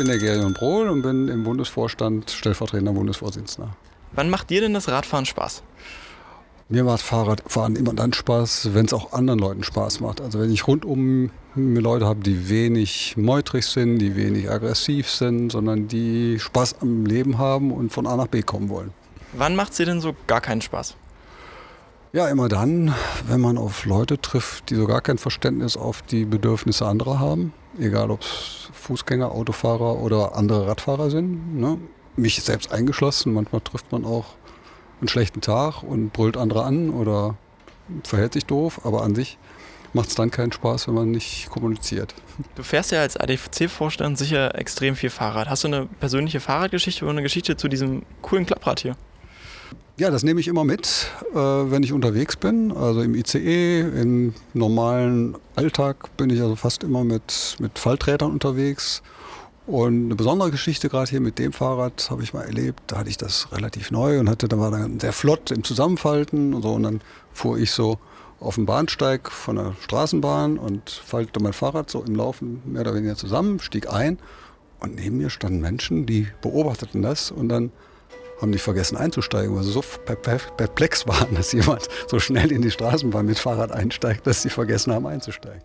bin der Gerion Brohl und bin im Bundesvorstand stellvertretender Bundesvorsitzender. Wann macht dir denn das Radfahren Spaß? Mir macht Fahrradfahren immer dann Spaß, wenn es auch anderen Leuten Spaß macht. Also wenn ich rundum Leute habe, die wenig meutrig sind, die wenig aggressiv sind, sondern die Spaß am Leben haben und von A nach B kommen wollen. Wann macht es dir denn so gar keinen Spaß? Ja, immer dann, wenn man auf Leute trifft, die so gar kein Verständnis auf die Bedürfnisse anderer haben. Egal ob es Fußgänger, Autofahrer oder andere Radfahrer sind. Ne? Mich selbst eingeschlossen. Manchmal trifft man auch einen schlechten Tag und brüllt andere an oder verhält sich doof, aber an sich macht es dann keinen Spaß, wenn man nicht kommuniziert. Du fährst ja als ADFC-Vorstand sicher extrem viel Fahrrad. Hast du eine persönliche Fahrradgeschichte oder eine Geschichte zu diesem coolen Klapprad hier? Ja, das nehme ich immer mit, äh, wenn ich unterwegs bin. Also im ICE, im normalen Alltag bin ich also fast immer mit, mit Falträdern unterwegs. Und eine besondere Geschichte gerade hier mit dem Fahrrad habe ich mal erlebt. Da hatte ich das relativ neu und hatte, da war dann sehr flott im Zusammenfalten und so. Und dann fuhr ich so auf dem Bahnsteig von der Straßenbahn und faltete mein Fahrrad so im Laufen mehr oder weniger zusammen, stieg ein und neben mir standen Menschen, die beobachteten das und dann haben die vergessen einzusteigen, weil sie so perplex waren, dass jemand so schnell in die Straßenbahn mit Fahrrad einsteigt, dass sie vergessen haben einzusteigen.